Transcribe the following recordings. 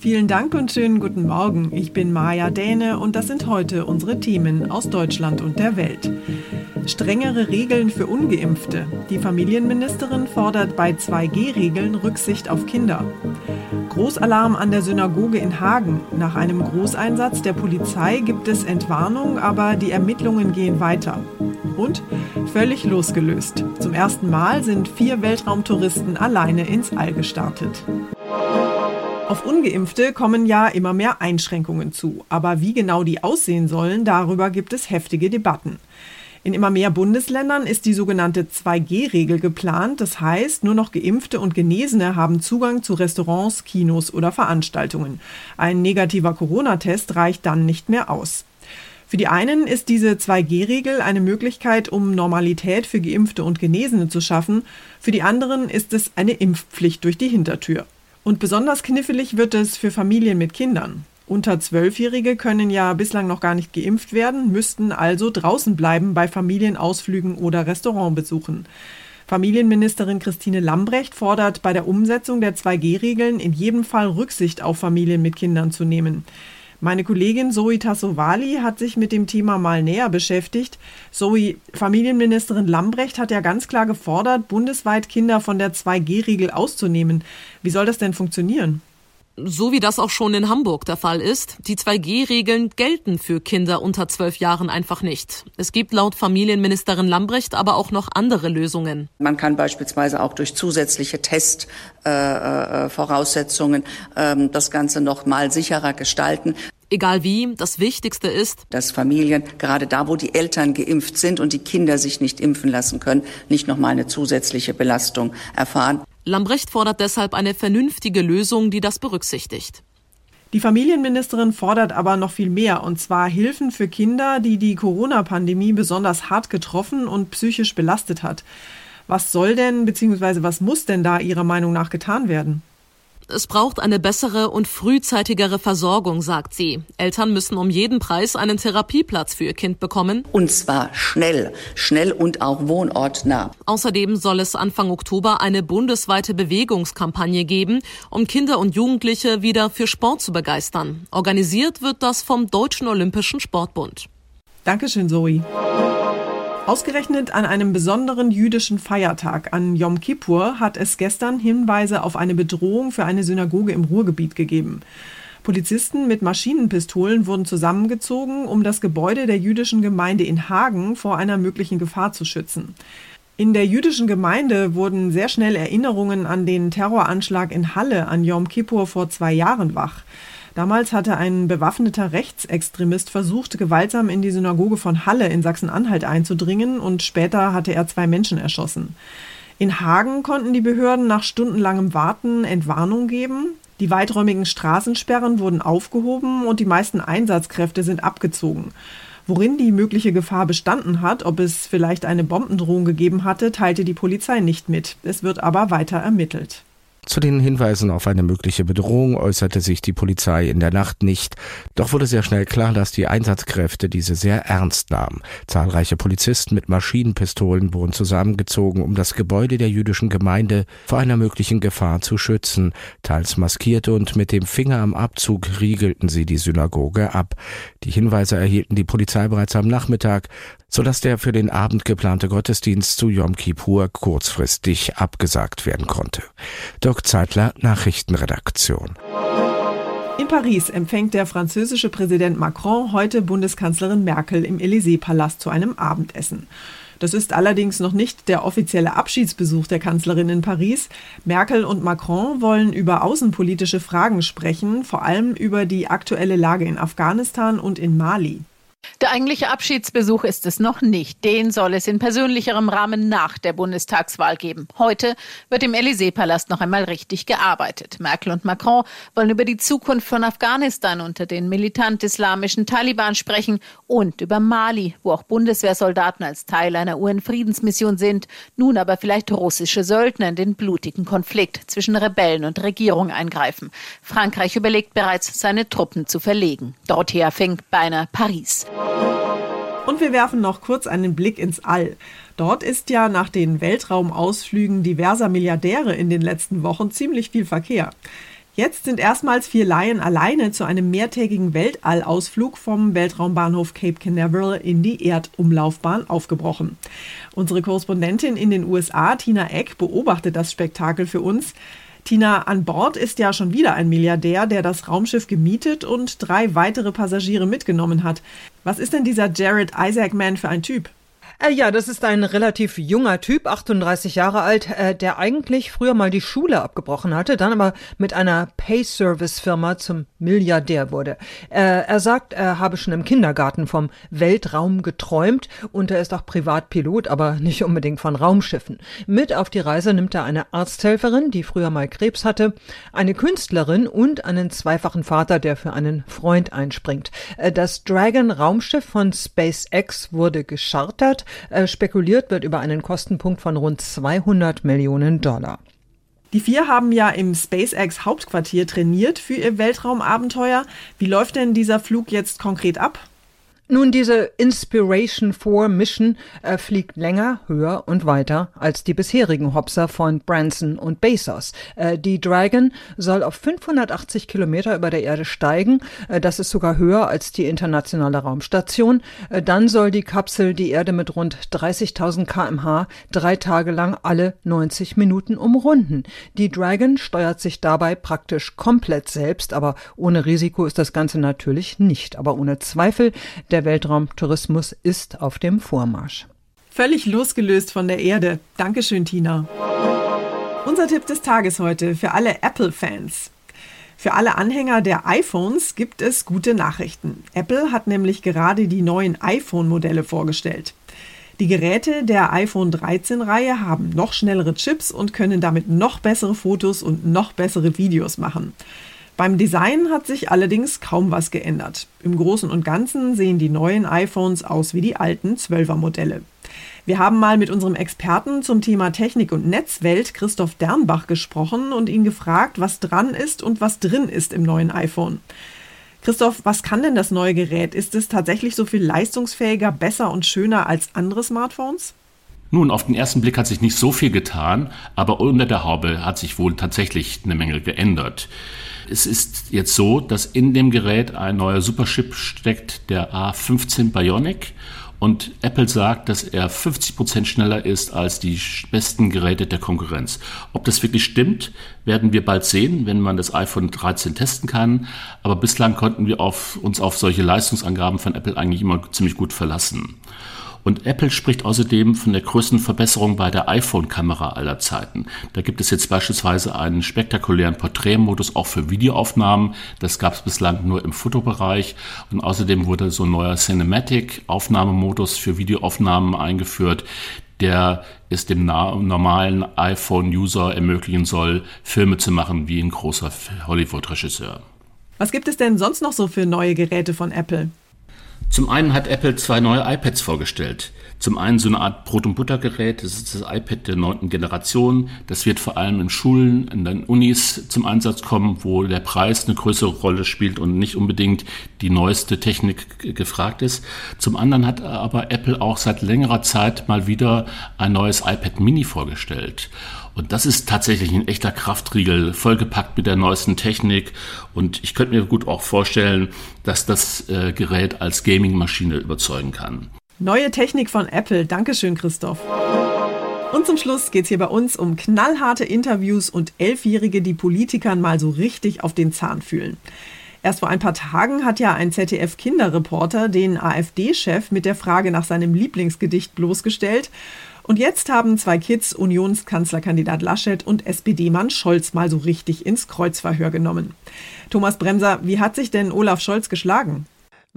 Vielen Dank und schönen guten Morgen. Ich bin Maja Däne und das sind heute unsere Themen aus Deutschland und der Welt. Strengere Regeln für ungeimpfte. Die Familienministerin fordert bei 2G-Regeln Rücksicht auf Kinder. Großalarm an der Synagoge in Hagen. Nach einem Großeinsatz der Polizei gibt es Entwarnung, aber die Ermittlungen gehen weiter. Und völlig losgelöst. Zum ersten Mal sind vier Weltraumtouristen alleine ins All gestartet. Auf ungeimpfte kommen ja immer mehr Einschränkungen zu. Aber wie genau die aussehen sollen, darüber gibt es heftige Debatten. In immer mehr Bundesländern ist die sogenannte 2G-Regel geplant. Das heißt, nur noch Geimpfte und Genesene haben Zugang zu Restaurants, Kinos oder Veranstaltungen. Ein negativer Corona-Test reicht dann nicht mehr aus. Für die einen ist diese 2G-Regel eine Möglichkeit, um Normalität für Geimpfte und Genesene zu schaffen. Für die anderen ist es eine Impfpflicht durch die Hintertür. Und besonders knifflig wird es für Familien mit Kindern. Unter Zwölfjährige können ja bislang noch gar nicht geimpft werden, müssten also draußen bleiben bei Familienausflügen oder Restaurantbesuchen. Familienministerin Christine Lambrecht fordert bei der Umsetzung der 2G-Regeln in jedem Fall Rücksicht auf Familien mit Kindern zu nehmen. Meine Kollegin Zoe Tassovali hat sich mit dem Thema mal näher beschäftigt. Zoe, Familienministerin Lambrecht hat ja ganz klar gefordert, bundesweit Kinder von der 2G-Regel auszunehmen. Wie soll das denn funktionieren? So wie das auch schon in Hamburg der Fall ist. Die 2G-Regeln gelten für Kinder unter zwölf Jahren einfach nicht. Es gibt laut Familienministerin Lambrecht aber auch noch andere Lösungen. Man kann beispielsweise auch durch zusätzliche Testvoraussetzungen äh, äh, das Ganze noch mal sicherer gestalten. Egal wie, das Wichtigste ist, dass Familien, gerade da, wo die Eltern geimpft sind und die Kinder sich nicht impfen lassen können, nicht noch mal eine zusätzliche Belastung erfahren. Lambrecht fordert deshalb eine vernünftige Lösung, die das berücksichtigt. Die Familienministerin fordert aber noch viel mehr, und zwar Hilfen für Kinder, die die Corona-Pandemie besonders hart getroffen und psychisch belastet hat. Was soll denn bzw. was muss denn da Ihrer Meinung nach getan werden? Es braucht eine bessere und frühzeitigere Versorgung, sagt sie. Eltern müssen um jeden Preis einen Therapieplatz für ihr Kind bekommen. Und zwar schnell, schnell und auch wohnortnah. Außerdem soll es Anfang Oktober eine bundesweite Bewegungskampagne geben, um Kinder und Jugendliche wieder für Sport zu begeistern. Organisiert wird das vom Deutschen Olympischen Sportbund. Dankeschön, Zoe. Ausgerechnet an einem besonderen jüdischen Feiertag, an Yom Kippur, hat es gestern Hinweise auf eine Bedrohung für eine Synagoge im Ruhrgebiet gegeben. Polizisten mit Maschinenpistolen wurden zusammengezogen, um das Gebäude der jüdischen Gemeinde in Hagen vor einer möglichen Gefahr zu schützen. In der jüdischen Gemeinde wurden sehr schnell Erinnerungen an den Terroranschlag in Halle an Yom Kippur vor zwei Jahren wach. Damals hatte ein bewaffneter Rechtsextremist versucht, gewaltsam in die Synagoge von Halle in Sachsen-Anhalt einzudringen und später hatte er zwei Menschen erschossen. In Hagen konnten die Behörden nach stundenlangem Warten Entwarnung geben. Die weiträumigen Straßensperren wurden aufgehoben und die meisten Einsatzkräfte sind abgezogen. Worin die mögliche Gefahr bestanden hat, ob es vielleicht eine Bombendrohung gegeben hatte, teilte die Polizei nicht mit. Es wird aber weiter ermittelt. Zu den Hinweisen auf eine mögliche Bedrohung äußerte sich die Polizei in der Nacht nicht, doch wurde sehr schnell klar, dass die Einsatzkräfte diese sehr ernst nahmen. Zahlreiche Polizisten mit Maschinenpistolen wurden zusammengezogen, um das Gebäude der jüdischen Gemeinde vor einer möglichen Gefahr zu schützen. Teils maskiert und mit dem Finger am Abzug riegelten sie die Synagoge ab. Die Hinweise erhielten die Polizei bereits am Nachmittag, sodass der für den Abend geplante Gottesdienst zu Yom Kippur kurzfristig abgesagt werden konnte. Dirk Zeitler, Nachrichtenredaktion. In Paris empfängt der französische Präsident Macron heute Bundeskanzlerin Merkel im Élysée-Palast zu einem Abendessen. Das ist allerdings noch nicht der offizielle Abschiedsbesuch der Kanzlerin in Paris. Merkel und Macron wollen über außenpolitische Fragen sprechen, vor allem über die aktuelle Lage in Afghanistan und in Mali. Der eigentliche Abschiedsbesuch ist es noch nicht. Den soll es in persönlicherem Rahmen nach der Bundestagswahl geben. Heute wird im Élysée-Palast noch einmal richtig gearbeitet. Merkel und Macron wollen über die Zukunft von Afghanistan unter den militant-islamischen Taliban sprechen und über Mali, wo auch Bundeswehrsoldaten als Teil einer UN-Friedensmission sind, nun aber vielleicht russische Söldner in den blutigen Konflikt zwischen Rebellen und Regierung eingreifen. Frankreich überlegt bereits, seine Truppen zu verlegen. Dorthin fängt beinahe Paris. Und wir werfen noch kurz einen Blick ins All. Dort ist ja nach den Weltraumausflügen diverser Milliardäre in den letzten Wochen ziemlich viel Verkehr. Jetzt sind erstmals vier Laien alleine zu einem mehrtägigen Weltallausflug vom Weltraumbahnhof Cape Canaveral in die Erdumlaufbahn aufgebrochen. Unsere Korrespondentin in den USA, Tina Eck, beobachtet das Spektakel für uns. Tina, an Bord ist ja schon wieder ein Milliardär, der das Raumschiff gemietet und drei weitere Passagiere mitgenommen hat. Was ist denn dieser Jared Isaacman für ein Typ? Äh, ja, das ist ein relativ junger Typ, 38 Jahre alt, äh, der eigentlich früher mal die Schule abgebrochen hatte, dann aber mit einer Pay-Service-Firma zum Milliardär wurde. Äh, er sagt, er habe schon im Kindergarten vom Weltraum geträumt und er ist auch Privatpilot, aber nicht unbedingt von Raumschiffen. Mit auf die Reise nimmt er eine Arzthelferin, die früher mal Krebs hatte, eine Künstlerin und einen zweifachen Vater, der für einen Freund einspringt. Äh, das Dragon Raumschiff von SpaceX wurde geschartert. Äh, spekuliert wird über einen Kostenpunkt von rund 200 Millionen Dollar. Die vier haben ja im SpaceX Hauptquartier trainiert für ihr Weltraumabenteuer. Wie läuft denn dieser Flug jetzt konkret ab? Nun, diese Inspiration 4 Mission äh, fliegt länger, höher und weiter als die bisherigen Hopser von Branson und Bezos. Äh, die Dragon soll auf 580 Kilometer über der Erde steigen. Äh, das ist sogar höher als die internationale Raumstation. Äh, dann soll die Kapsel die Erde mit rund 30.000 kmh drei Tage lang alle 90 Minuten umrunden. Die Dragon steuert sich dabei praktisch komplett selbst, aber ohne Risiko ist das Ganze natürlich nicht. Aber ohne Zweifel, der der Weltraumtourismus ist auf dem Vormarsch. Völlig losgelöst von der Erde. Dankeschön, Tina. Unser Tipp des Tages heute für alle Apple-Fans. Für alle Anhänger der iPhones gibt es gute Nachrichten. Apple hat nämlich gerade die neuen iPhone-Modelle vorgestellt. Die Geräte der iPhone 13-Reihe haben noch schnellere Chips und können damit noch bessere Fotos und noch bessere Videos machen. Beim Design hat sich allerdings kaum was geändert. Im Großen und Ganzen sehen die neuen iPhones aus wie die alten 12er Modelle. Wir haben mal mit unserem Experten zum Thema Technik und Netzwelt, Christoph Dernbach, gesprochen und ihn gefragt, was dran ist und was drin ist im neuen iPhone. Christoph, was kann denn das neue Gerät? Ist es tatsächlich so viel leistungsfähiger, besser und schöner als andere Smartphones? Nun, auf den ersten Blick hat sich nicht so viel getan, aber unter der Haube hat sich wohl tatsächlich eine Menge geändert. Es ist jetzt so, dass in dem Gerät ein neuer Superchip steckt, der A15 Bionic. Und Apple sagt, dass er 50 Prozent schneller ist als die besten Geräte der Konkurrenz. Ob das wirklich stimmt, werden wir bald sehen, wenn man das iPhone 13 testen kann. Aber bislang konnten wir auf, uns auf solche Leistungsangaben von Apple eigentlich immer ziemlich gut verlassen. Und Apple spricht außerdem von der größten Verbesserung bei der iPhone-Kamera aller Zeiten. Da gibt es jetzt beispielsweise einen spektakulären Porträtmodus auch für Videoaufnahmen. Das gab es bislang nur im Fotobereich. Und außerdem wurde so ein neuer Cinematic-Aufnahmemodus für Videoaufnahmen eingeführt, der es dem normalen iPhone-User ermöglichen soll, Filme zu machen wie ein großer Hollywood-Regisseur. Was gibt es denn sonst noch so für neue Geräte von Apple? Zum einen hat Apple zwei neue iPads vorgestellt. Zum einen so eine Art Brot- und Buttergerät, das ist das iPad der neunten Generation. Das wird vor allem in Schulen, in den Unis zum Einsatz kommen, wo der Preis eine größere Rolle spielt und nicht unbedingt die neueste Technik gefragt ist. Zum anderen hat aber Apple auch seit längerer Zeit mal wieder ein neues iPad Mini vorgestellt. Und das ist tatsächlich ein echter Kraftriegel, vollgepackt mit der neuesten Technik. Und ich könnte mir gut auch vorstellen, dass das äh, Gerät als Gaming-Maschine überzeugen kann. Neue Technik von Apple. Dankeschön, Christoph. Und zum Schluss geht es hier bei uns um knallharte Interviews und Elfjährige, die Politikern mal so richtig auf den Zahn fühlen. Erst vor ein paar Tagen hat ja ein ZDF-Kinderreporter den AfD-Chef mit der Frage nach seinem Lieblingsgedicht bloßgestellt. Und jetzt haben zwei Kids Unionskanzlerkandidat Laschet und SPD-Mann Scholz mal so richtig ins Kreuzverhör genommen. Thomas Bremser, wie hat sich denn Olaf Scholz geschlagen?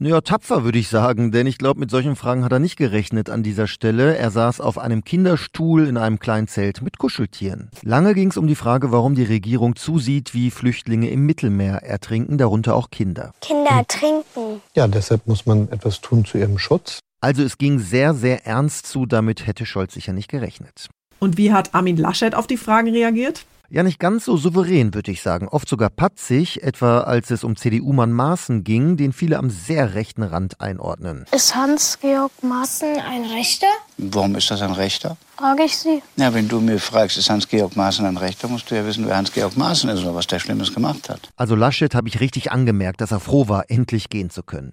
Ja, tapfer würde ich sagen, denn ich glaube, mit solchen Fragen hat er nicht gerechnet an dieser Stelle. Er saß auf einem Kinderstuhl in einem kleinen Zelt mit Kuscheltieren. Lange ging es um die Frage, warum die Regierung zusieht, wie Flüchtlinge im Mittelmeer ertrinken, darunter auch Kinder. Kinder ertrinken. Ja, deshalb muss man etwas tun zu ihrem Schutz. Also es ging sehr, sehr ernst zu, damit hätte Scholz sicher nicht gerechnet. Und wie hat Armin Laschet auf die Fragen reagiert? Ja, nicht ganz so souverän, würde ich sagen. Oft sogar patzig, etwa als es um CDU-Mann Maaßen ging, den viele am sehr rechten Rand einordnen. Ist Hans-Georg Maaßen ein Rechter? Warum ist das ein Rechter? Frage ich Sie. Ja, wenn du mir fragst, ist Hans-Georg Maaßen ein Rechter, musst du ja wissen, wer Hans-Georg Maaßen ist oder was der Schlimmes gemacht hat. Also Laschet habe ich richtig angemerkt, dass er froh war, endlich gehen zu können.